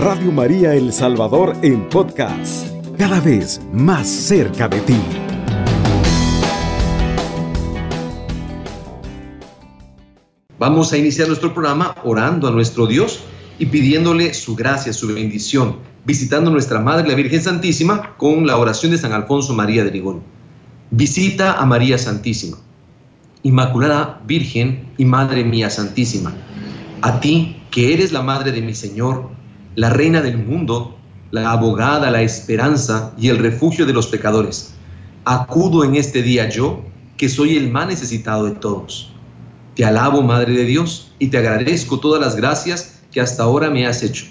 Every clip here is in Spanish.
Radio María El Salvador en podcast, cada vez más cerca de ti. Vamos a iniciar nuestro programa orando a nuestro Dios y pidiéndole su gracia, su bendición, visitando nuestra Madre la Virgen Santísima con la oración de San Alfonso María de Ligón. Visita a María Santísima, Inmaculada Virgen y Madre mía Santísima, a ti que eres la Madre de mi Señor, la Reina del mundo, la abogada, la esperanza y el refugio de los pecadores. Acudo en este día yo, que soy el más necesitado de todos te alabo, Madre de Dios, y te agradezco todas las gracias que hasta ahora me has hecho,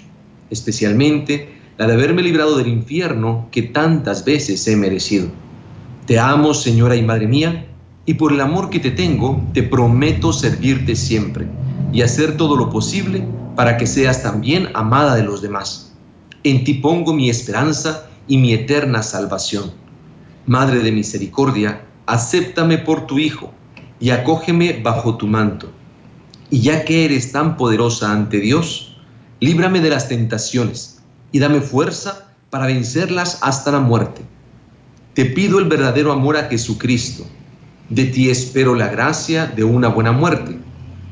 especialmente la de haberme librado del infierno que tantas veces he merecido. Te amo, Señora y Madre mía, y por el amor que te tengo, te prometo servirte siempre y hacer todo lo posible para que seas también amada de los demás. En ti pongo mi esperanza y mi eterna salvación. Madre de misericordia, acéptame por tu Hijo y acógeme bajo tu manto. Y ya que eres tan poderosa ante Dios, líbrame de las tentaciones y dame fuerza para vencerlas hasta la muerte. Te pido el verdadero amor a Jesucristo. De ti espero la gracia de una buena muerte.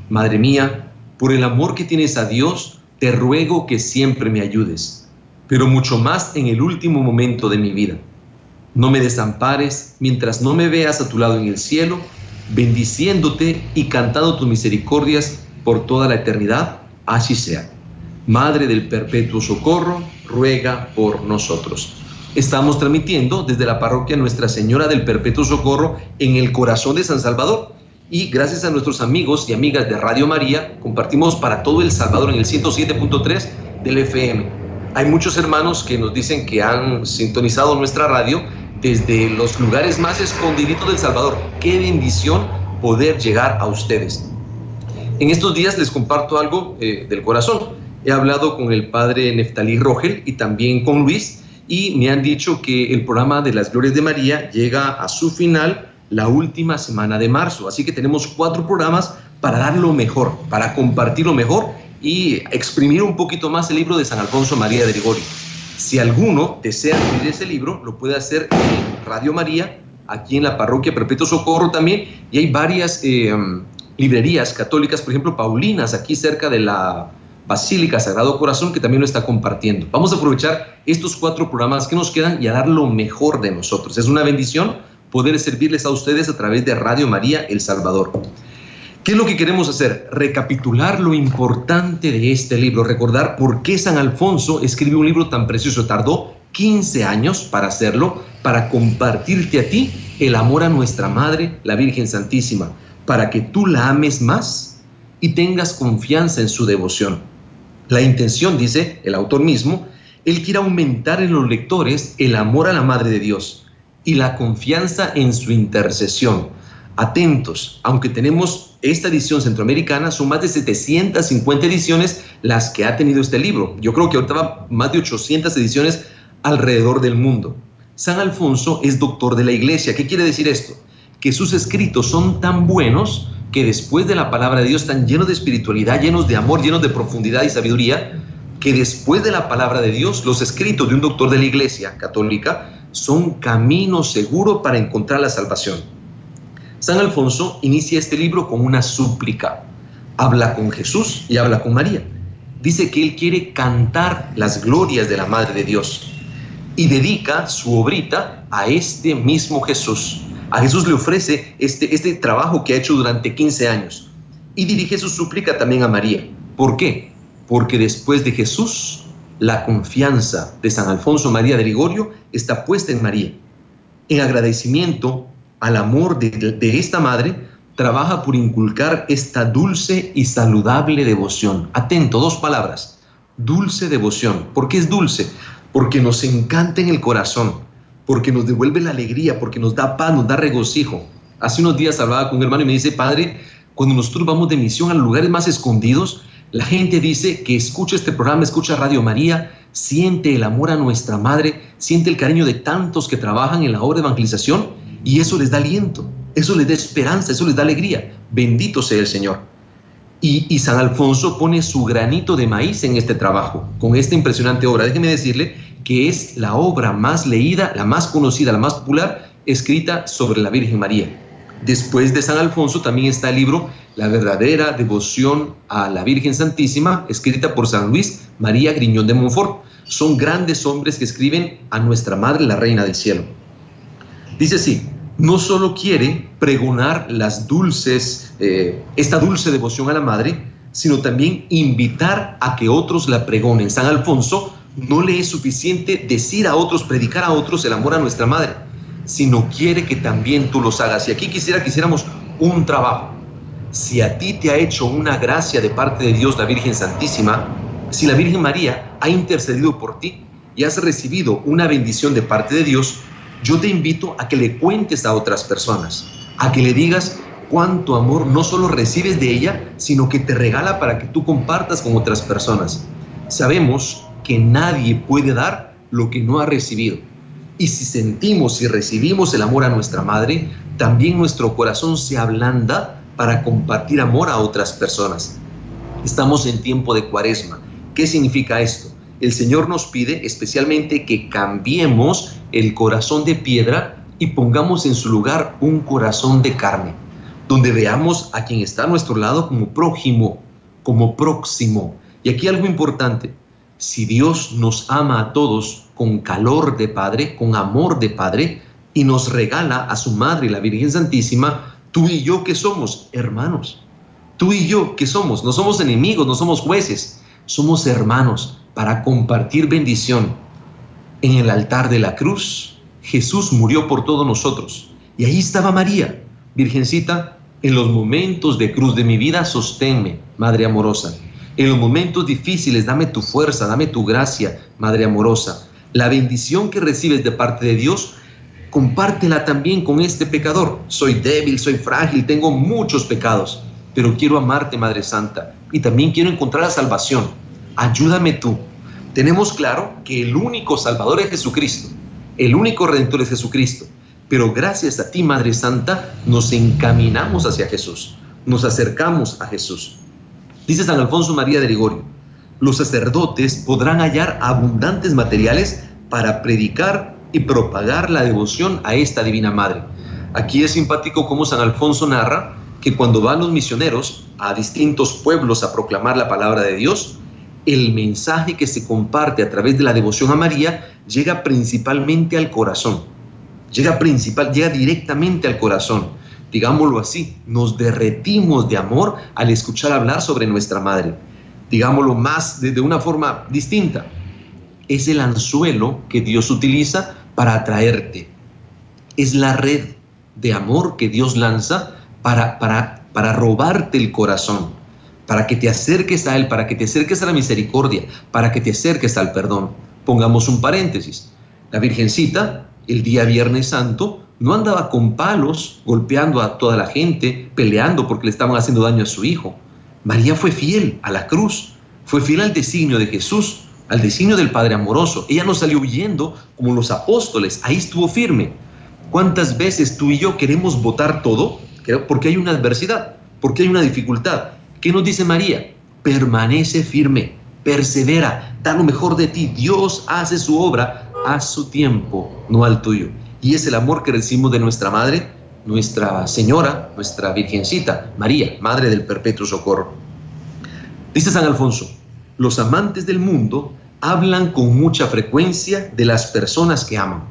Madre mía, por el amor que tienes a Dios, te ruego que siempre me ayudes, pero mucho más en el último momento de mi vida. No me desampares mientras no me veas a tu lado en el cielo bendiciéndote y cantando tus misericordias por toda la eternidad, así sea. Madre del perpetuo socorro, ruega por nosotros. Estamos transmitiendo desde la parroquia Nuestra Señora del Perpetuo Socorro en el corazón de San Salvador. Y gracias a nuestros amigos y amigas de Radio María, compartimos para todo El Salvador en el 107.3 del FM. Hay muchos hermanos que nos dicen que han sintonizado nuestra radio desde los lugares más escondiditos del Salvador. Qué bendición poder llegar a ustedes. En estos días les comparto algo eh, del corazón. He hablado con el padre Neftalí Rogel y también con Luis y me han dicho que el programa de las Glorias de María llega a su final la última semana de marzo. Así que tenemos cuatro programas para dar lo mejor, para compartir lo mejor y exprimir un poquito más el libro de San Alfonso María de Gregorio. Si alguno desea leer ese libro, lo puede hacer en Radio María, aquí en la parroquia Perpetuo Socorro también, y hay varias eh, librerías católicas, por ejemplo, Paulinas, aquí cerca de la Basílica Sagrado Corazón, que también lo está compartiendo. Vamos a aprovechar estos cuatro programas que nos quedan y a dar lo mejor de nosotros. Es una bendición poder servirles a ustedes a través de Radio María El Salvador. ¿Qué es lo que queremos hacer? Recapitular lo importante de este libro, recordar por qué San Alfonso escribió un libro tan precioso. Tardó 15 años para hacerlo, para compartirte a ti el amor a nuestra Madre, la Virgen Santísima, para que tú la ames más y tengas confianza en su devoción. La intención, dice el autor mismo, él quiere aumentar en los lectores el amor a la Madre de Dios y la confianza en su intercesión. Atentos, aunque tenemos esta edición centroamericana son más de 750 ediciones las que ha tenido este libro. Yo creo que ahorita va más de 800 ediciones alrededor del mundo. San Alfonso es doctor de la iglesia. ¿Qué quiere decir esto? Que sus escritos son tan buenos que después de la palabra de Dios están llenos de espiritualidad, llenos de amor, llenos de profundidad y sabiduría, que después de la palabra de Dios, los escritos de un doctor de la iglesia católica son camino seguro para encontrar la salvación. San Alfonso inicia este libro con una súplica. Habla con Jesús y habla con María. Dice que él quiere cantar las glorias de la Madre de Dios y dedica su obrita a este mismo Jesús. A Jesús le ofrece este, este trabajo que ha hecho durante 15 años y dirige su súplica también a María. ¿Por qué? Porque después de Jesús, la confianza de San Alfonso María de Ligorio está puesta en María. En agradecimiento al amor de, esta madre, trabaja por inculcar esta dulce y saludable devoción. Atento, dos palabras. Dulce devoción. ¿Por qué es dulce? Porque nos encanta en el corazón, porque nos devuelve la alegría, porque nos da paz, nos da regocijo. Hace unos días hablaba con un hermano y me dice, Padre, cuando nosotros vamos de misión a los lugares más escondidos, la gente dice que escucha este programa, escucha Radio María, siente el amor a nuestra madre, siente el cariño de tantos que trabajan en la obra de evangelización y eso les da aliento, eso les da esperanza, eso les da alegría. Bendito sea el Señor. Y, San Alfonso pone su granito de maíz en este trabajo, con esta impresionante obra. Déjeme decirle que es la obra más leída, la más conocida, la más popular, escrita sobre la Virgen María. Después de San Alfonso también está el libro La verdadera devoción a la Virgen Santísima, escrita por San Luis María Griñón de Montfort. Son grandes hombres que escriben a nuestra Madre, la Reina del Cielo. Dice así, no solo quiere pregonar las dulces, eh, esta dulce devoción a la Madre, sino también invitar a que otros la pregonen. San Alfonso no le es suficiente decir a otros, predicar a otros el amor a nuestra Madre, sino quiere que también tú los hagas. Y aquí quisiera que hiciéramos un trabajo. Si a ti te ha hecho una gracia de parte de Dios la Virgen Santísima, si la Virgen María ha intercedido por ti y has recibido una bendición de parte de Dios, yo te invito a que le cuentes a otras personas, a que le digas cuánto amor no solo recibes de ella, sino que te regala para que tú compartas con otras personas. Sabemos que nadie puede dar lo que no ha recibido. Y si sentimos y recibimos el amor a nuestra madre, también nuestro corazón se ablanda para compartir amor a otras personas. Estamos en tiempo de cuaresma. ¿Qué significa esto? El Señor nos pide especialmente que cambiemos el corazón de piedra y pongamos en su lugar un corazón de carne, donde veamos a quien está a nuestro lado como prójimo, como próximo. Y aquí algo importante, si Dios nos ama a todos con calor de Padre, con amor de Padre, y nos regala a su Madre, la Virgen Santísima, tú y yo que somos hermanos, tú y yo que somos, no somos enemigos, no somos jueces, somos hermanos para compartir bendición en el altar de la cruz, Jesús murió por todos nosotros. Y ahí estaba María, Virgencita, en los momentos de cruz de mi vida, sosténme, Madre amorosa. En los momentos difíciles, dame tu fuerza, dame tu gracia, Madre amorosa. La bendición que recibes de parte de Dios, compártela también con este pecador. Soy débil, soy frágil, tengo muchos pecados, pero quiero amarte, Madre Santa, y también quiero encontrar la salvación. Ayúdame tú, tenemos claro que el único Salvador es Jesucristo, el único Redentor es Jesucristo. Pero gracias a ti, Madre Santa, nos encaminamos hacia Jesús, nos acercamos a Jesús. Dice San Alfonso María de Ligorio, los sacerdotes podrán hallar abundantes materiales para predicar y propagar la devoción a esta Divina Madre. Aquí es simpático como San Alfonso narra que cuando van los misioneros a distintos pueblos a proclamar la palabra de Dios, el mensaje que se comparte a través de la devoción a María llega principalmente al corazón. Llega principal, llega directamente al corazón. Digámoslo así, nos derretimos de amor al escuchar hablar sobre nuestra madre. Digámoslo más de, una forma distinta. Es el anzuelo que Dios utiliza para atraerte. Es la red de amor que Dios lanza para, para, para robarte el corazón para que te acerques a Él, para que te acerques a la misericordia, para que te acerques al perdón. Pongamos un paréntesis. La Virgencita, el día Viernes Santo, no andaba con palos golpeando a toda la gente, peleando porque le estaban haciendo daño a su hijo. María fue fiel a la cruz, fue fiel al designio de Jesús, al designio del Padre amoroso. Ella no salió huyendo como los apóstoles, ahí estuvo firme. ¿Cuántas veces tú y yo queremos votar todo? Porque hay una adversidad, porque hay una dificultad. ¿Qué nos dice María? Permanece firme, persevera, da lo mejor de ti. Dios hace su obra a su tiempo, no al tuyo. Y es el amor que recibimos de nuestra Madre, nuestra Señora, nuestra Virgencita, María, Madre del Perpetuo Socorro. Dice San Alfonso, los amantes del mundo hablan con mucha frecuencia de las personas que aman.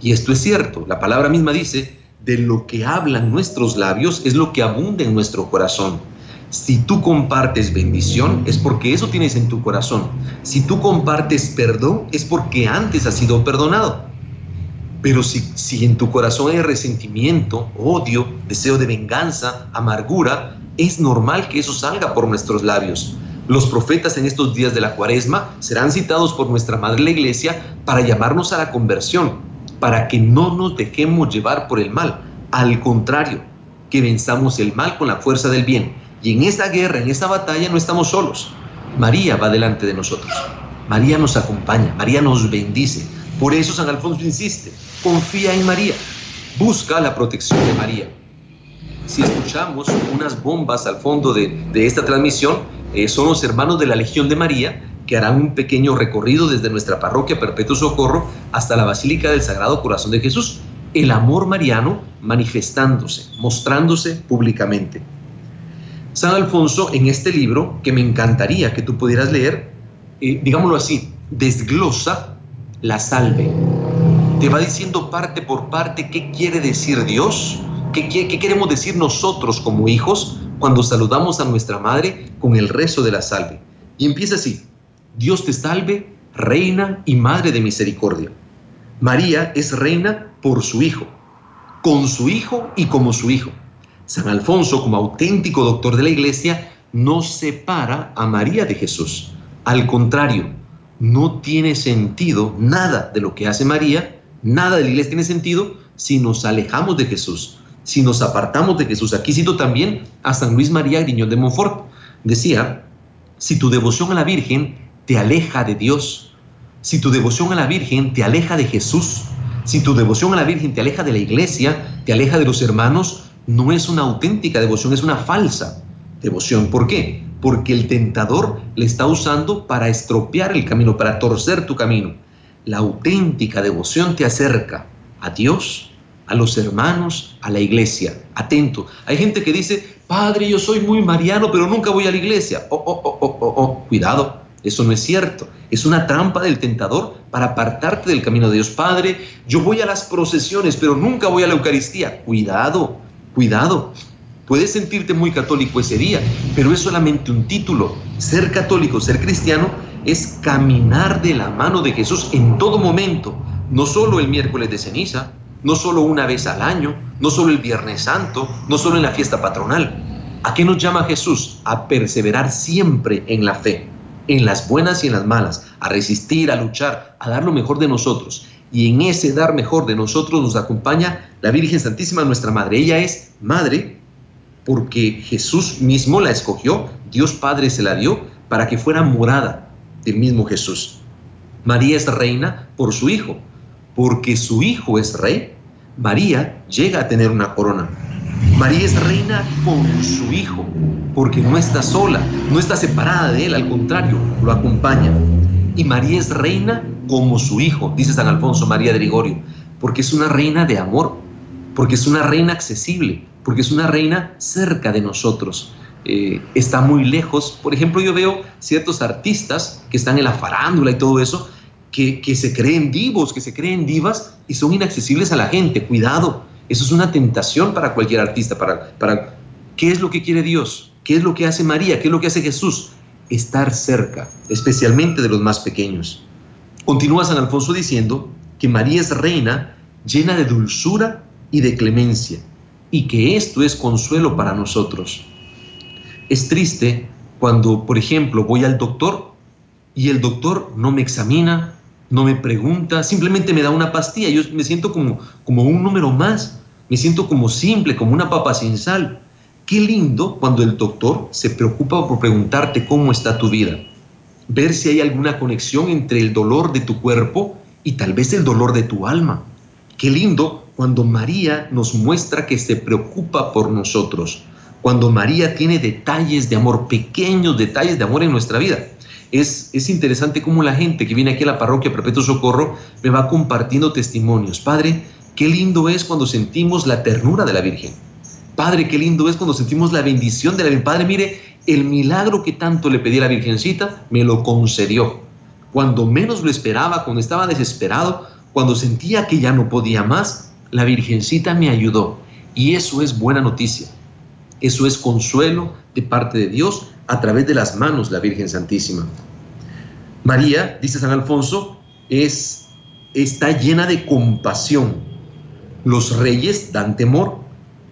Y esto es cierto, la palabra misma dice, de lo que hablan nuestros labios es lo que abunda en nuestro corazón. Si tú compartes bendición, es porque eso tienes en tu corazón. Si tú compartes perdón, es porque antes has sido perdonado. Pero si, si en tu corazón hay resentimiento, odio, deseo de venganza, amargura, es normal que eso salga por nuestros labios. Los profetas en estos días de la cuaresma serán citados por nuestra Madre la Iglesia para llamarnos a la conversión, para que no nos dejemos llevar por el mal. Al contrario, que venzamos el mal con la fuerza del bien. Y en esta guerra, en esta batalla, no estamos solos. María va delante de nosotros. María nos acompaña, María nos bendice. Por eso San Alfonso insiste, confía en María, busca la protección de María. Si escuchamos unas bombas al fondo de, esta transmisión, eh, son los hermanos de la Legión de María que harán un pequeño recorrido desde nuestra parroquia Perpetuo Socorro hasta la Basílica del Sagrado Corazón de Jesús. El amor mariano manifestándose, mostrándose públicamente. San Alfonso en este libro, que me encantaría que tú pudieras leer, eh, digámoslo así, desglosa la salve. Te va diciendo parte por parte qué quiere decir Dios, qué, queremos decir nosotros como hijos cuando saludamos a nuestra madre con el rezo de la salve. Y empieza así, Dios te salve, reina y madre de misericordia. María es reina por su hijo, con su hijo y como su hijo. San Alfonso, como auténtico doctor de la iglesia, no separa a María de Jesús. Al contrario, no tiene sentido nada de lo que hace María, nada de la iglesia tiene sentido si nos alejamos de Jesús, si nos apartamos de Jesús. Aquí cito también a San Luis María Griñón de Montfort. Decía, si tu devoción a la Virgen te aleja de Dios, si tu devoción a la Virgen te aleja de Jesús, si tu devoción a la Virgen te aleja de la iglesia, te aleja de los hermanos, no es una auténtica devoción, es una falsa devoción. ¿Por qué? Porque el tentador le está usando para estropear el camino, para torcer tu camino. La auténtica devoción te acerca a Dios, a los hermanos, a la iglesia. Atento. Hay gente que dice, Padre, yo soy muy mariano, pero nunca voy a la iglesia. Oh, oh, oh, oh, oh, oh. cuidado. Eso no es cierto. Es una trampa del tentador para apartarte del camino de Dios. Padre, yo voy a las procesiones, pero nunca voy a la Eucaristía. Cuidado. Cuidado, puedes sentirte muy católico ese día, pero es solamente un título. Ser católico, ser cristiano, es caminar de la mano de Jesús en todo momento, no solo el miércoles de ceniza, no solo una vez al año, no solo el Viernes Santo, no solo en la fiesta patronal. ¿A qué nos llama Jesús? A perseverar siempre en la fe, en las buenas y en las malas, a resistir, a luchar, a dar lo mejor de nosotros y en ese dar mejor de nosotros nos acompaña la Virgen Santísima, nuestra Madre. Ella es Madre porque Jesús mismo la escogió, Dios Padre se la dio para que fuera morada del mismo Jesús. María es reina por su Hijo, porque su Hijo es rey, María llega a tener una corona. María es reina con su Hijo, porque no está sola, no está separada de Él, al contrario, lo acompaña. Y María es reina como su hijo, dice San Alfonso María de Ligorio, porque es una reina de amor, porque es una reina accesible, porque es una reina cerca de nosotros. Eh, está muy lejos. Por ejemplo, yo veo ciertos artistas que están en la farándula y todo eso, que, se creen vivos, que se creen divas y son inaccesibles a la gente. Cuidado, eso es una tentación para cualquier artista. Para, para, ¿Qué es lo que quiere Dios? ¿Qué es lo que hace María? ¿Qué es lo que hace Jesús? Estar cerca, especialmente de los más pequeños. Continúa San Alfonso diciendo que María es reina llena de dulzura y de clemencia, y que esto es consuelo para nosotros. Es triste cuando, por ejemplo, voy al doctor y el doctor no me examina, no me pregunta, simplemente me da una pastilla. Yo me siento como, como un número más, me siento como simple, como una papa sin sal. Qué lindo cuando el doctor se preocupa por preguntarte cómo está tu vida ver si hay alguna conexión entre el dolor de tu cuerpo y tal vez el dolor de tu alma. Qué lindo cuando María nos muestra que se preocupa por nosotros, cuando María tiene detalles de amor, pequeños detalles de amor en nuestra vida. Es, es interesante cómo la gente que viene aquí a la parroquia Perpetuo Socorro me va compartiendo testimonios. Padre, qué lindo es cuando sentimos la ternura de la Virgen. Padre, qué lindo es cuando sentimos la bendición de la Virgen. Padre, mire, el milagro que tanto le pedí a la Virgencita me lo concedió. Cuando menos lo esperaba, cuando estaba desesperado, cuando sentía que ya no podía más, la Virgencita me ayudó. Y eso es buena noticia. Eso es consuelo de parte de Dios a través de las manos la Virgen Santísima. María, dice San Alfonso, es, está llena de compasión. Los reyes dan temor.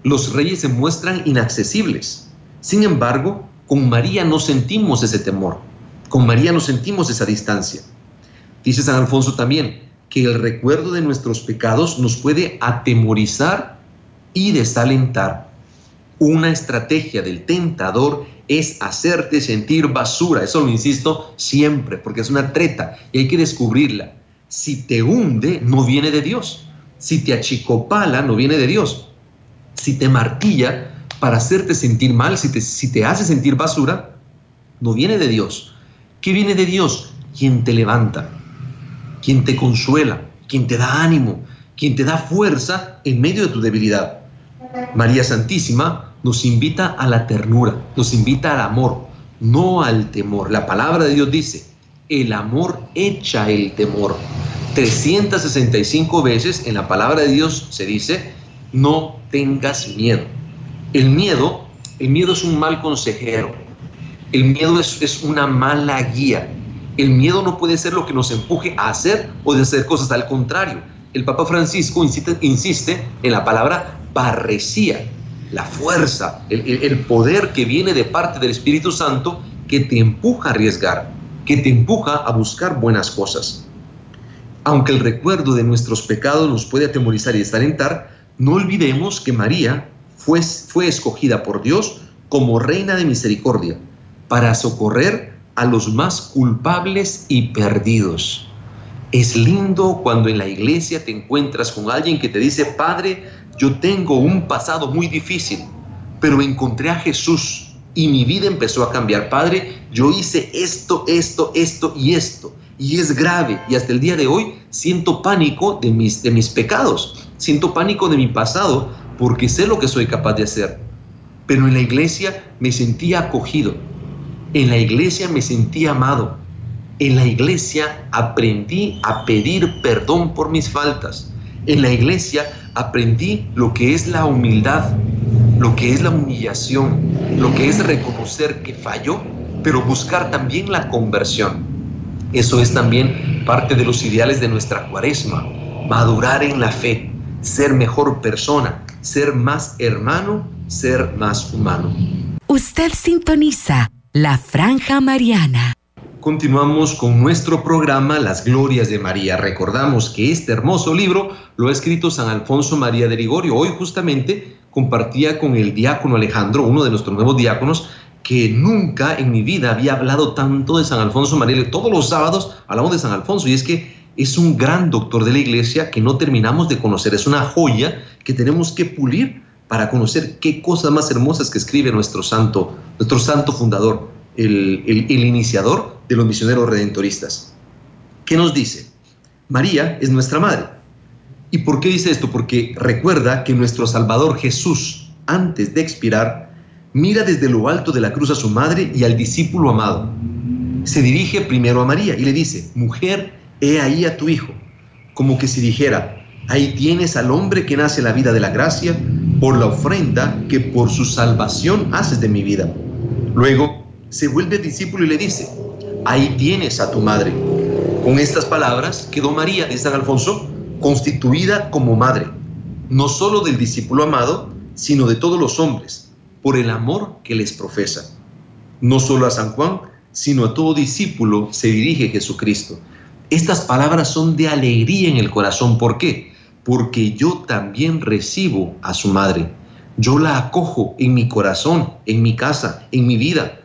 Los reyes se muestran inaccesibles. Sin embargo, con María no sentimos ese temor, con María no sentimos esa distancia. Dice San Alfonso también que el recuerdo de nuestros pecados nos puede atemorizar y desalentar. Una estrategia del tentador es hacerte sentir basura. Eso lo insisto siempre, porque es una treta y hay que descubrirla. Si te hunde, no viene de Dios. Si te achicopala, no viene de Dios. Si te martilla, para hacerte sentir mal, si te, si te hace sentir basura, no viene de Dios. ¿Qué viene de Dios? Quien te levanta, quien te consuela, quien te da ánimo, quien te da fuerza en medio de tu debilidad. María Santísima nos invita a la ternura, nos invita al amor, no al temor. La palabra de Dios dice, el amor echa el temor. 365 veces en la palabra de Dios se dice, no tengas miedo. El miedo, el miedo es un mal consejero. El miedo es, es una mala guía. El miedo no puede ser lo que nos empuje a hacer o de hacer cosas. Al contrario, el Papa Francisco insiste, insiste en la palabra parresía, la fuerza, el, el poder que viene de parte del Espíritu Santo que te empuja a arriesgar, que te empuja a buscar buenas cosas. Aunque el recuerdo de nuestros pecados nos puede atemorizar y desalentar, no olvidemos que María fue, fue escogida por Dios como reina de misericordia para socorrer a los más culpables y perdidos. Es lindo cuando en la iglesia te encuentras con alguien que te dice, Padre, yo tengo un pasado muy difícil, pero encontré a Jesús y mi vida empezó a cambiar. Padre, yo hice esto, esto, esto y esto. Y es grave. Y hasta el día de hoy siento pánico de mis, de mis pecados, siento pánico de mi pasado porque sé lo que soy capaz de hacer. Pero en la iglesia me sentía acogido, en la iglesia me sentía amado, en la iglesia aprendí a pedir perdón por mis faltas, en la iglesia aprendí lo que es la humildad, lo que es la humillación, lo que es reconocer que falló, pero buscar también la conversión. Eso es también parte de los ideales de nuestra cuaresma, madurar en la fe, ser mejor persona, ser más hermano, ser más humano. Usted sintoniza la franja mariana. Continuamos con nuestro programa Las Glorias de María. Recordamos que este hermoso libro lo ha escrito San Alfonso María de Ligorio. Hoy justamente compartía con el diácono Alejandro, uno de nuestros nuevos diáconos, que nunca en mi vida había hablado tanto de San Alfonso María. Todos los sábados hablamos de San Alfonso y es que es un gran doctor de la iglesia que no terminamos de conocer. Es una joya que tenemos que pulir para conocer qué cosas más hermosas que escribe nuestro santo, nuestro santo fundador, el, el iniciador de los misioneros redentoristas. ¿Qué nos dice? María es nuestra madre. ¿Y por qué dice esto? Porque recuerda que nuestro Salvador Jesús, antes de expirar, mira desde lo alto de la cruz a su madre y al discípulo amado. Se dirige primero a María y le dice, mujer, he ahí a tu hijo, como que si dijera, ahí tienes al hombre que nace la vida de la gracia por la ofrenda que por su salvación haces de mi vida. Luego se vuelve discípulo y le dice, ahí tienes a tu madre. Con estas palabras quedó María de San Alfonso constituida como madre, no solo del discípulo amado, sino de todos los hombres, por el amor que les profesa. No solo a San Juan, sino a todo discípulo se dirige Jesucristo. Estas palabras son de alegría en el corazón. ¿Por qué? Porque yo también recibo a su madre. Yo la acojo en mi corazón, en mi casa, en mi vida.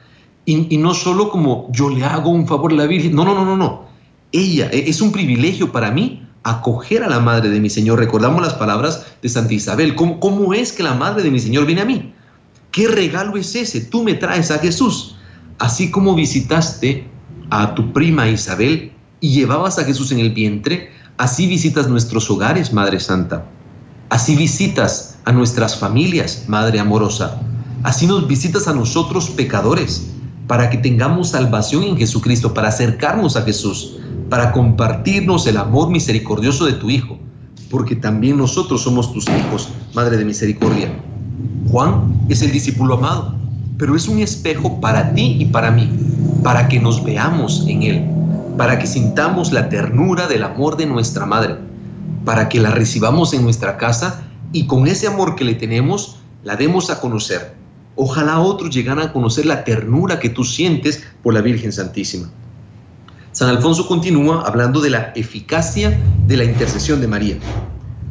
Y, no solo como yo le hago un favor a la Virgen. No, no, no, no, no. Ella, e, es un privilegio para mí acoger a la madre de mi Señor. Recordamos las palabras de Santa Isabel. ¿Cómo, cómo es que la madre de mi Señor viene a mí? ¿Qué regalo es ese? Tú me traes a Jesús. Así como visitaste a tu prima Isabel y llevabas a Jesús en el vientre, así visitas nuestros hogares, Madre Santa. Así visitas a nuestras familias, Madre amorosa. Así nos visitas a nosotros pecadores, para que tengamos salvación en Jesucristo, para acercarnos a Jesús, para compartirnos el amor misericordioso de tu Hijo, porque también nosotros somos tus hijos, Madre de Misericordia. Juan es el discípulo amado, pero es un espejo para ti y para mí, para que nos veamos en él, para que sintamos la ternura del amor de nuestra madre, para que la recibamos en nuestra casa y con ese amor que le tenemos la demos a conocer. Ojalá otros llegaran a conocer la ternura que tú sientes por la Virgen Santísima. San Alfonso continúa hablando de la eficacia de la intercesión de María.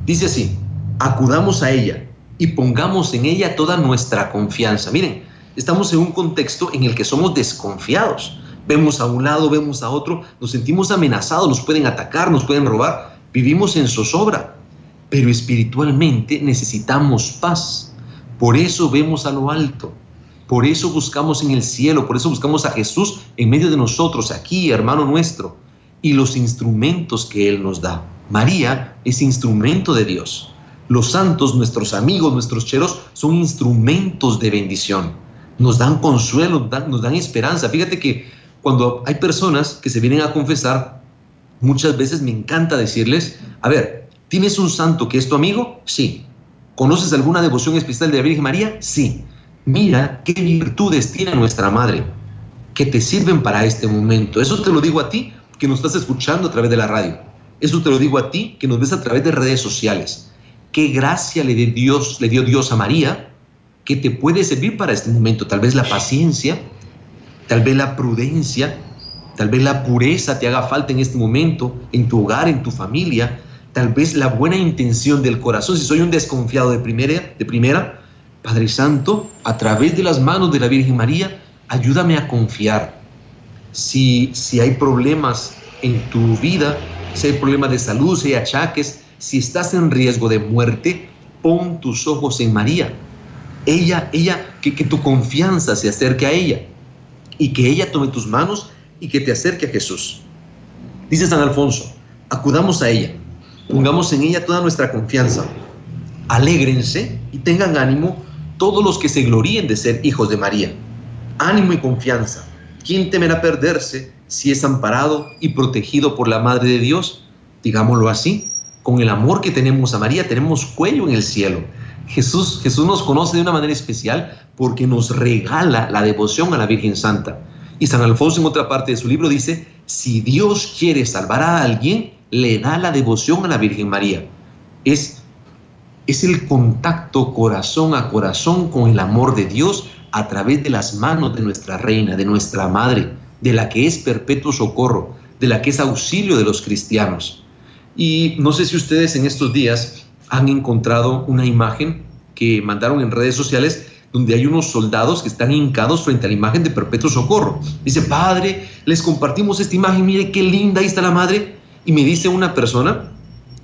Dice así, acudamos a ella y pongamos en ella toda nuestra confianza. Miren, estamos en un contexto en el que somos desconfiados. Vemos a un lado, vemos a otro, nos sentimos amenazados, nos pueden atacar, nos pueden robar, vivimos en zozobra, pero espiritualmente necesitamos paz. Por eso vemos a lo alto. Por eso buscamos en el cielo, por eso buscamos a Jesús en medio de nosotros, aquí, hermano nuestro, y los instrumentos que Él nos da. María es instrumento de Dios. Los santos, nuestros amigos, nuestros cheros, son instrumentos de bendición. Nos dan consuelo, nos dan, esperanza. Fíjate que cuando hay personas que se vienen a confesar, muchas veces me encanta decirles, a ver, ¿tienes un santo que es tu amigo? Sí. ¿Conoces alguna devoción especial de la Virgen María? Sí. Mira qué virtudes tiene nuestra Madre que te sirven para este momento. Eso te lo digo a ti que nos estás escuchando a través de la radio. Eso te lo digo a ti que nos ves a través de redes sociales. Qué gracia le dio Dios, le dio Dios a María que te puede servir para este momento. Tal vez la paciencia, tal vez la prudencia, tal vez la pureza te haga falta en este momento, en tu hogar, en tu familia, tal vez la buena intención del corazón. Si soy un desconfiado de primera, de primera, Padre Santo, a través de las manos de la Virgen María, ayúdame a confiar. Si, si hay problemas en tu vida, si hay problemas de salud, si hay achaques, si estás en riesgo de muerte, pon tus ojos en María. Ella, ella, que, que tu confianza se acerque a ella y que ella tome tus manos y que te acerque a Jesús. Dice San Alfonso, acudamos a ella, pongamos en ella toda nuestra confianza, alégrense y tengan ánimo todos los que se gloríen de ser hijos de María. Ánimo y confianza. ¿Quién temerá perderse si es amparado y protegido por la Madre de Dios? Digámoslo así, con el amor que tenemos a María tenemos cuello en el cielo. Jesús, Jesús nos conoce de una manera especial porque nos regala la devoción a la Virgen Santa. Y San Alfonso en otra parte de su libro dice, si Dios quiere salvar a alguien, le da la devoción a la Virgen María. Es, es el contacto corazón a corazón con el amor de Dios a través de las manos de nuestra reina, de nuestra madre, de la que es perpetuo socorro, de la que es auxilio de los cristianos. Y no sé si ustedes en estos días han encontrado una imagen que mandaron en redes sociales donde hay unos soldados que están hincados frente a la imagen de perpetuo socorro. Dice, padre, les compartimos esta imagen, mire qué linda, ahí está la madre. Y me dice una persona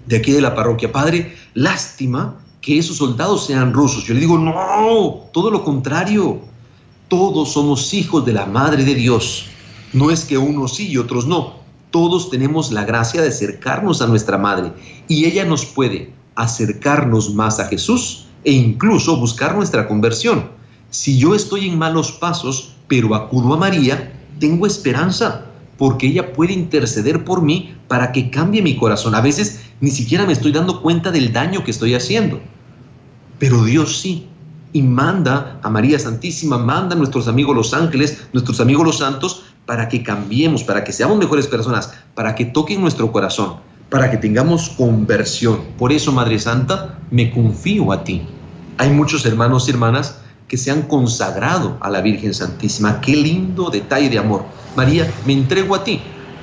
de aquí de la parroquia, padre, lástima que esos soldados sean rusos. Yo le digo, no, todo lo contrario. Todos somos hijos de la Madre de Dios. No es que unos sí y otros no. Todos tenemos la gracia de acercarnos a nuestra Madre y ella nos puede acercarnos más a Jesús e incluso buscar nuestra conversión. Si yo estoy en malos pasos, pero acudo a María, tengo esperanza, porque ella puede interceder por mí para que cambie mi corazón. A veces ni siquiera me estoy dando cuenta del daño que estoy haciendo, pero Dios sí. Y manda a María Santísima, manda a nuestros amigos los ángeles, nuestros amigos los santos, para que cambiemos, para que seamos mejores personas, para que toquen nuestro corazón, para que tengamos conversión. Por eso, Madre Santa, me confío a ti. Hay muchos hermanos y hermanas que se han consagrado a la Virgen Santísima. Qué lindo detalle de amor. María, me entrego a ti.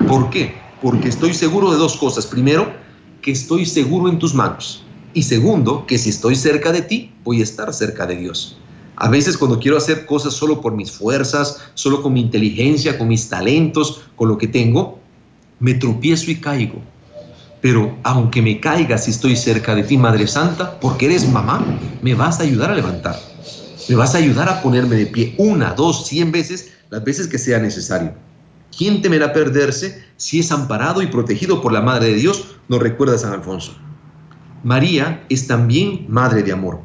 ¿Por qué? Porque estoy seguro de dos cosas. Primero, que estoy seguro en tus manos. Y segundo, que si estoy cerca de ti, voy a estar cerca de Dios. A veces cuando quiero hacer cosas solo por mis fuerzas, solo con mi inteligencia, con mis talentos, con lo que tengo, me tropiezo y caigo. Pero aunque me caiga si estoy cerca de ti, Madre Santa, porque eres mamá, me vas a ayudar a levantar. Me vas a ayudar a ponerme de pie una, dos, cien veces, las veces que sea necesario. ¿Quién temerá perderse si es amparado y protegido por la Madre de Dios? Nos recuerda San Alfonso. María es también Madre de amor.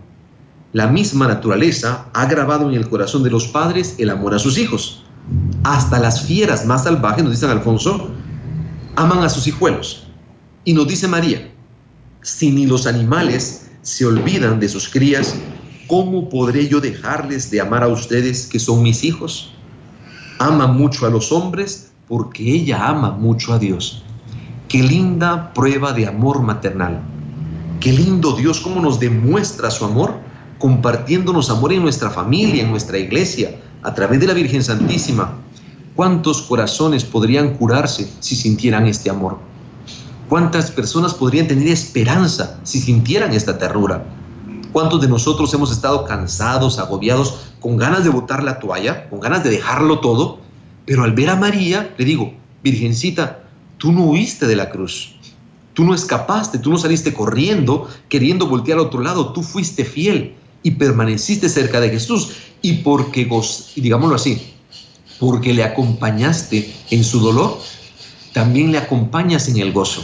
La misma naturaleza ha grabado en el corazón de los padres el amor a sus hijos. Hasta las fieras más salvajes, nos dice San Alfonso, aman a sus hijuelos. Y nos dice María, si ni los animales se olvidan de sus crías, ¿cómo podré yo dejarles de amar a ustedes que son mis hijos? Ama mucho a los hombres porque ella ama mucho a Dios. Qué linda prueba de amor maternal. Qué lindo Dios cómo nos demuestra su amor compartiéndonos amor en nuestra familia, en nuestra iglesia, a través de la Virgen Santísima. ¿Cuántos corazones podrían curarse si sintieran este amor? ¿Cuántas personas podrían tener esperanza si sintieran esta ternura? ¿Cuántos de nosotros hemos estado cansados, agobiados, con ganas de botar la toalla, con ganas de dejarlo todo? Pero al ver a María, le digo, Virgencita, tú no huiste de la cruz, tú no escapaste, tú no saliste corriendo, queriendo voltear al otro lado, tú fuiste fiel. y permaneciste cerca de Jesús y porque, digámoslo así, porque le acompañaste en su dolor, también le acompañas en el gozo.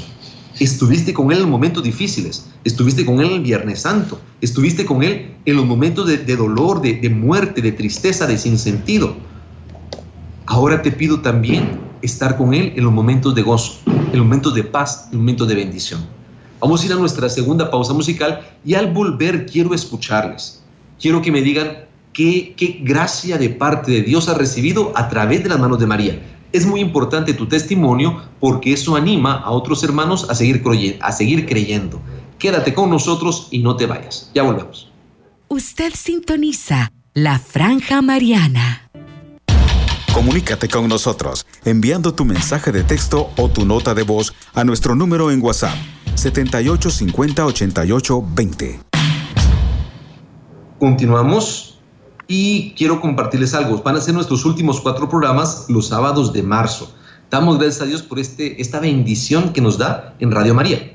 Estuviste con Él en momentos difíciles, estuviste con Él el Viernes Santo, estuviste con Él en los momentos de, dolor, de, de muerte, de tristeza, de sinsentido. Ahora te pido también estar con Él en los momentos de gozo, en los momentos de paz, en los momentos de bendición. Vamos a ir a nuestra segunda pausa musical y al volver quiero escucharles. Quiero que me digan qué, qué gracia de parte de Dios ha recibido a través de las manos de María. Es muy importante tu testimonio porque eso anima a otros hermanos a seguir, a seguir creyendo. Quédate con nosotros y no te vayas. Ya volvemos. Usted sintoniza la franja mariana. Comunícate con nosotros enviando tu mensaje de texto o tu nota de voz a nuestro número en WhatsApp 7850 88 20. Continuamos y quiero compartirles algo. Van a ser nuestros últimos cuatro programas los sábados de marzo. Damos gracias a Dios por este, esta bendición que nos da en Radio María.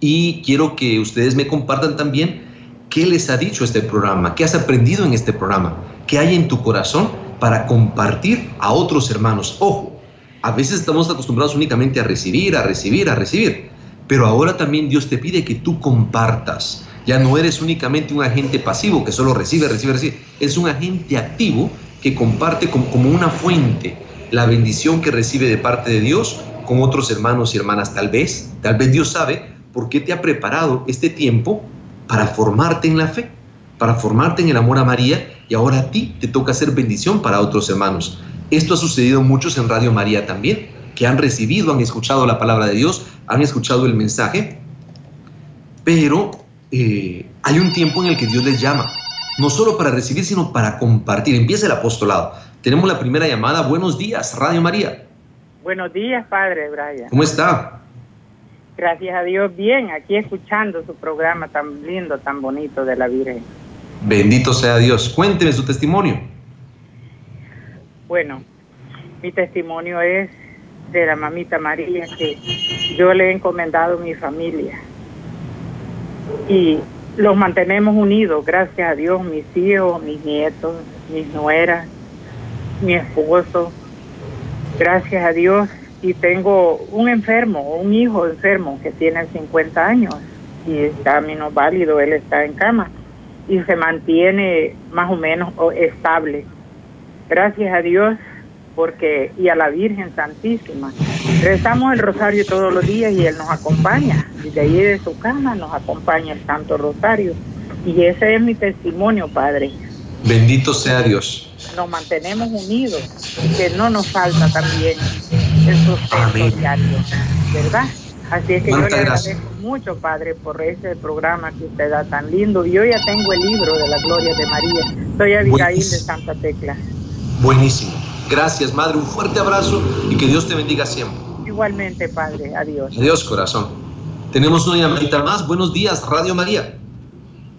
Y quiero que ustedes me compartan también qué les ha dicho este programa, qué has aprendido en este programa, qué hay en tu corazón para compartir a otros hermanos. Ojo, a veces estamos acostumbrados únicamente a recibir, a recibir, a recibir, pero ahora también Dios te pide que tú compartas ya no eres únicamente un agente pasivo que solo recibe, recibe, recibe. Es un agente activo que comparte como, una fuente la bendición que recibe de parte de Dios con otros hermanos y hermanas. Tal vez, tal vez Dios sabe por qué te ha preparado este tiempo para formarte en la fe, para formarte en el amor a María y ahora a ti te toca hacer bendición para otros hermanos. Esto ha sucedido muchos en Radio María también, que han recibido, han escuchado la palabra de Dios, han escuchado el mensaje, pero eh, hay un tiempo en el que Dios les llama, no solo para recibir, sino para compartir. Empieza el apostolado. Tenemos la primera llamada. Buenos días, Radio María. Buenos días, Padre Brian. ¿Cómo está? Gracias a Dios, bien, aquí escuchando su programa tan lindo, tan bonito de la Virgen. Bendito sea Dios. Cuénteme su testimonio. Bueno, mi testimonio es de la mamita María que yo le he encomendado mi familia y los mantenemos unidos, gracias a Dios, mis hijos, mis nietos, mis nueras, mi esposo, gracias a Dios. Y tengo un enfermo, un hijo enfermo que tiene 50 años y está menos válido, él está en cama y se mantiene más o menos estable. Gracias a Dios porque y a la Virgen Santísima. Rezamos el rosario todos los días y Él nos acompaña. Desde ahí de su cama nos acompaña el Santo Rosario. Y ese es mi testimonio, Padre. Bendito sea Dios. Nos mantenemos unidos, que no nos falta también el sustento diario, ¿verdad? Así es que yo le agradezco mucho, Padre, por ese programa que usted da tan lindo. Y yo ya tengo el libro de la gloria de María. Soy Abigail de Santa Tecla. Buenísimo. Gracias, Madre. Un fuerte abrazo y que Dios te bendiga siempre. Igualmente, Padre. Adiós. Adiós, corazón. Tenemos una llamadita más. Buenos días, Radio María.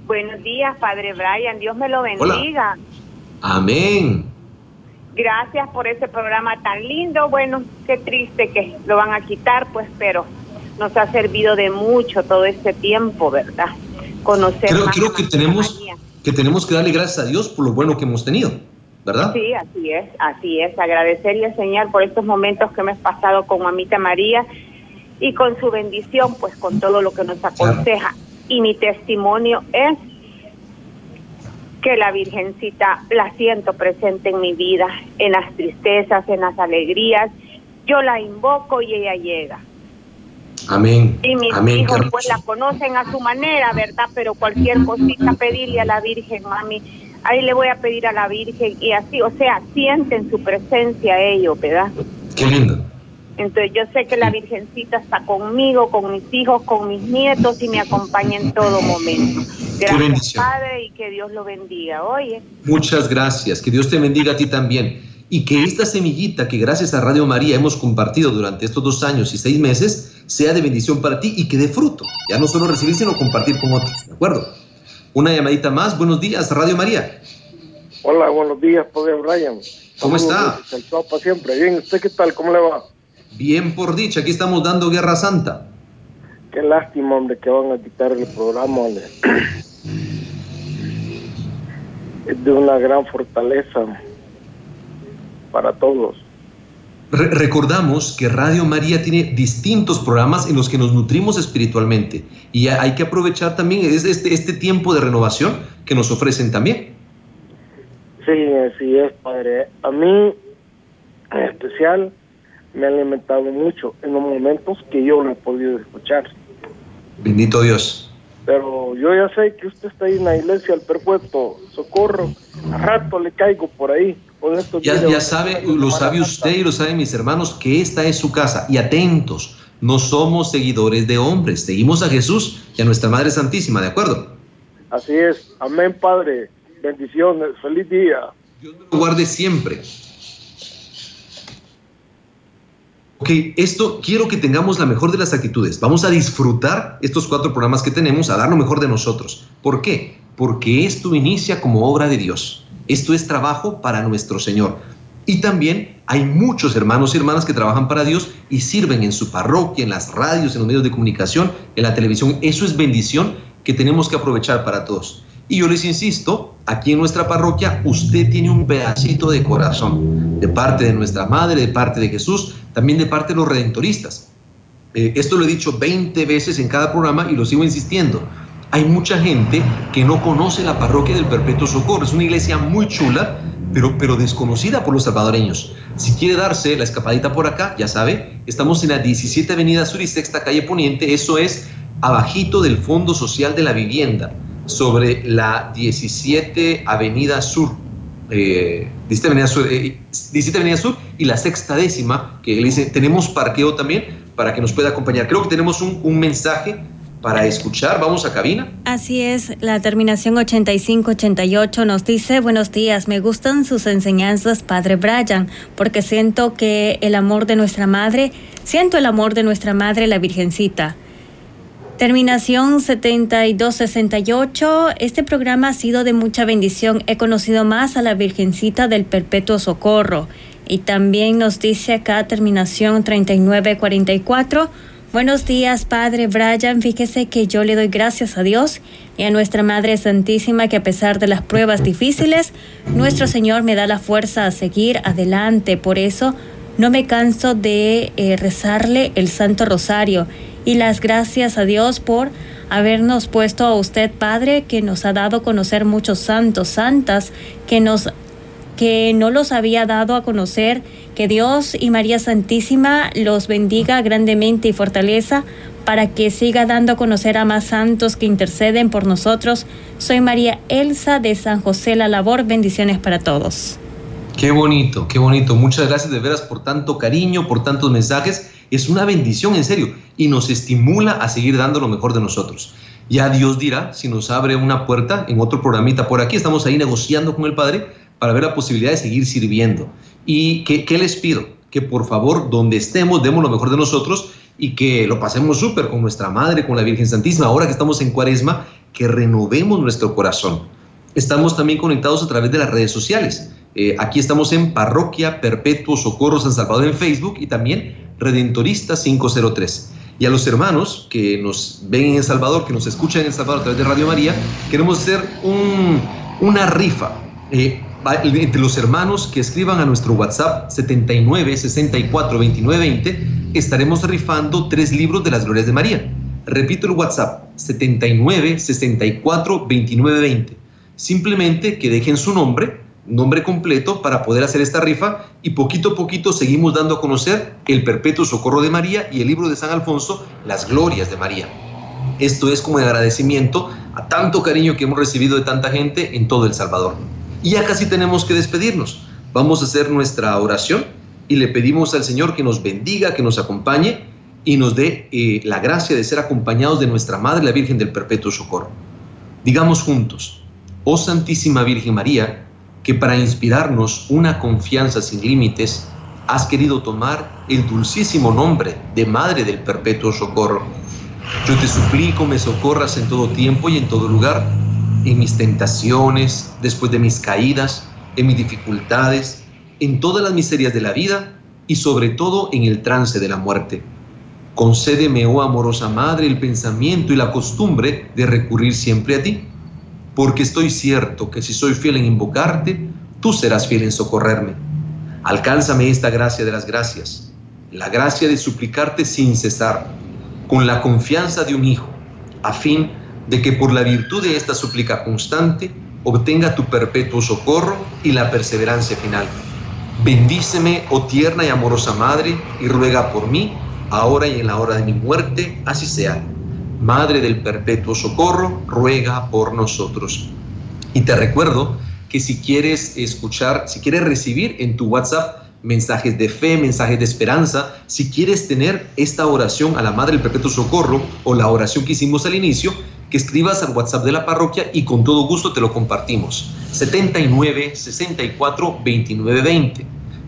Buenos días, Padre Brian. Dios me lo bendiga. Amén. Gracias por ese programa tan lindo. Bueno, qué triste que lo van a quitar, pues, pero nos ha servido de mucho todo este tiempo, ¿verdad? Conocer creo, creo que tenemos que tenemos que darle gracias a Dios por lo bueno que hemos tenido. ¿Verdad? Sí, así es, así es. Agradecerle, Señor, por estos momentos que me he pasado con Mamita María y con su bendición, pues con todo lo que nos aconseja. Y mi testimonio es que la Virgencita la siento presente en mi vida, en las tristezas, en las alegrías. Yo la invoco y ella llega. Amén. Y mis hijos pues la conocen a su manera, ¿verdad? Pero cualquier cosita pedirle a la Virgen, mami, ahí le voy a pedir a la Virgen y así, o sea, sienten su presencia ellos, ¿verdad? Qué lindo. Entonces yo sé que la Virgencita está conmigo, con mis hijos, con mis nietos y me acompaña en todo momento. Gracias Padre y que Dios lo bendiga. Oye. Muchas gracias, que Dios te bendiga a ti también. Y que esta semillita que gracias a Radio María hemos compartido durante estos dos años y seis meses sea de bendición para ti y que dé fruto. Ya no solo recibir, sino compartir con otros. ¿De acuerdo? Una llamadita más. Buenos días, Radio María. Hola, buenos días, Padre Brian. ¿Cómo está? El para siempre. Bien, ¿usted qué tal? ¿Cómo le va? Bien por dicha, aquí estamos dando Guerra Santa. Qué lástima, hombre, que van a quitar el programa. es de una gran fortaleza para todos. Recordamos que Radio María tiene distintos programas en los que nos nutrimos espiritualmente y hay que aprovechar también este, este tiempo de renovación que nos ofrecen también. Sí, así es, Padre. A mí, en especial, me ha alimentado mucho en los momentos que yo no he podido escuchar. Bendito Dios. Pero yo ya sé que usted está ahí en la iglesia, el perpetuo socorro. A rato le caigo por ahí. Ya, ya sabe, lo sabe usted y lo saben mis hermanos, que esta es su casa. Y atentos, no somos seguidores de hombres, seguimos a Jesús y a nuestra Madre Santísima, ¿de acuerdo? Así es. Amén, Padre. Bendiciones. Feliz día. Dios lo guarde siempre. Ok, esto quiero que tengamos la mejor de las actitudes. Vamos a disfrutar estos cuatro programas que tenemos, a dar lo mejor de nosotros. ¿Por qué? Porque esto inicia como obra de Dios. Esto es trabajo para nuestro Señor. Y también hay muchos hermanos y hermanas que trabajan para Dios y sirven en su parroquia, en las radios, en los medios de comunicación, en la televisión. Eso es bendición que tenemos que aprovechar para todos. Y yo les insisto, aquí en nuestra parroquia usted tiene un pedacito de corazón, de parte de nuestra Madre, de parte de Jesús, también de parte de los redentoristas. Eh, esto lo he dicho 20 veces en cada programa y lo sigo insistiendo. Hay mucha gente que no conoce la parroquia del Perpetuo Socorro. Es una iglesia muy chula, pero, pero desconocida por los salvadoreños. Si quiere darse la escapadita por acá, ya sabe, estamos en la 17 Avenida Sur y Sexta Calle Poniente. Eso es abajito del Fondo Social de la Vivienda, sobre la 17 Avenida Sur eh, 17, Avenida Sur, eh, Avenida Sur y la sexta décima, que le dice, tenemos parqueo también para que nos pueda acompañar. Creo que tenemos un, un mensaje para escuchar. Vamos a cabina. Así es, la terminación 8588 nos dice, buenos días, me gustan sus enseñanzas, Padre Brian, porque siento que el amor de nuestra Madre, siento el amor de nuestra Madre, la Virgencita. Terminación 7268. Este programa ha sido de mucha bendición. He conocido más a la Virgencita del Perpetuo Socorro. Y también nos dice acá terminación 3944. Buenos días, Padre Brian. Fíjese que yo le doy gracias a Dios y a nuestra Madre Santísima que a pesar de las pruebas difíciles, nuestro Señor me da la fuerza a seguir adelante. Por eso no me canso de eh, rezarle el Santo Rosario y las gracias a Dios por habernos puesto a usted, Padre, que nos ha dado conocer muchos santos, santas, que nos que no los había dado a conocer, que Dios y María Santísima los bendiga grandemente y fortaleza para que siga dando a conocer a más santos que interceden por nosotros. Soy María Elsa de San José La Labor. Bendiciones para todos. Qué bonito, qué bonito. Muchas gracias de veras por tanto cariño, por tantos mensajes es una bendición en serio y nos estimula a seguir dando lo mejor de nosotros. Ya Dios dirá si nos abre una puerta en otro programita por aquí. Estamos ahí negociando con el Padre para ver la posibilidad de seguir sirviendo. ¿Y qué, les pido? Que por favor, donde estemos, demos lo mejor de nosotros y que lo pasemos súper con nuestra Madre, con la Virgen Santísima. Ahora que estamos en Cuaresma, que renovemos nuestro corazón. Estamos también conectados a través de las redes sociales. Eh, aquí estamos en Parroquia Perpetuo Socorro San Salvador en Facebook y también Redentorista 503. Y a los hermanos que nos ven en El Salvador, que nos escuchan en El Salvador a través de Radio María, queremos hacer una rifa. Eh, entre los hermanos que escriban a nuestro WhatsApp 79 64 29 20, estaremos rifando tres libros de las glorias de María. Repito el WhatsApp 79 64 29 20. Simplemente que dejen su nombre nombre completo para poder hacer esta rifa y poquito a poquito seguimos dando a conocer el perpetuo socorro de María y el libro de San Alfonso, Las Glorias de María. Esto es como de agradecimiento a tanto cariño que hemos recibido de tanta gente en todo El Salvador. Y ya casi tenemos que despedirnos. Vamos a hacer nuestra oración y le pedimos al Señor que nos bendiga, que nos acompañe y nos dé eh, la gracia de ser acompañados de nuestra Madre, la Virgen del Perpetuo Socorro. Digamos juntos, oh Santísima Virgen María, que para inspirarnos una confianza sin límites, has querido tomar el dulcísimo nombre de Madre del Perpetuo Socorro. Yo te suplico me socorras en todo tiempo y en todo lugar, en mis tentaciones, después de mis caídas, en mis dificultades, en todas las miserias de la vida y sobre todo en el trance de la muerte. Concédeme, oh amorosa Madre, el pensamiento y la costumbre de recurrir siempre a ti porque estoy cierto que si soy fiel en invocarte, tú serás fiel en socorrerme. Alcánzame esta gracia de las gracias, la gracia de suplicarte sin cesar, con la confianza de un hijo, a fin de que por la virtud de esta súplica constante obtenga tu perpetuo socorro y la perseverancia final. Bendíceme, oh tierna y amorosa Madre, y ruega por mí, ahora y en la hora de mi muerte, así sea. Madre del Perpetuo Socorro, ruega por nosotros. Y te recuerdo que si quieres escuchar, si quieres recibir en tu WhatsApp mensajes de fe, mensajes de esperanza, si quieres tener esta oración a la Madre del Perpetuo Socorro o la oración que hicimos al inicio, que escribas al WhatsApp de la parroquia y con todo gusto te lo compartimos. 79 64 29 20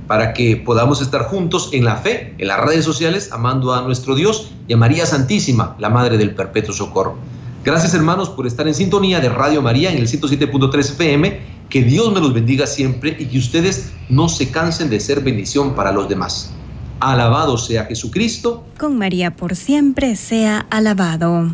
para que podamos estar juntos en la fe, en las redes sociales, amando a nuestro Dios y a María Santísima, la Madre del Perpetuo Socorro. Gracias hermanos por estar en sintonía de Radio María en el 107.3 FM. Que Dios me los bendiga siempre y que ustedes no se cansen de ser bendición para los demás. Alabado sea Jesucristo. Con María por siempre sea alabado.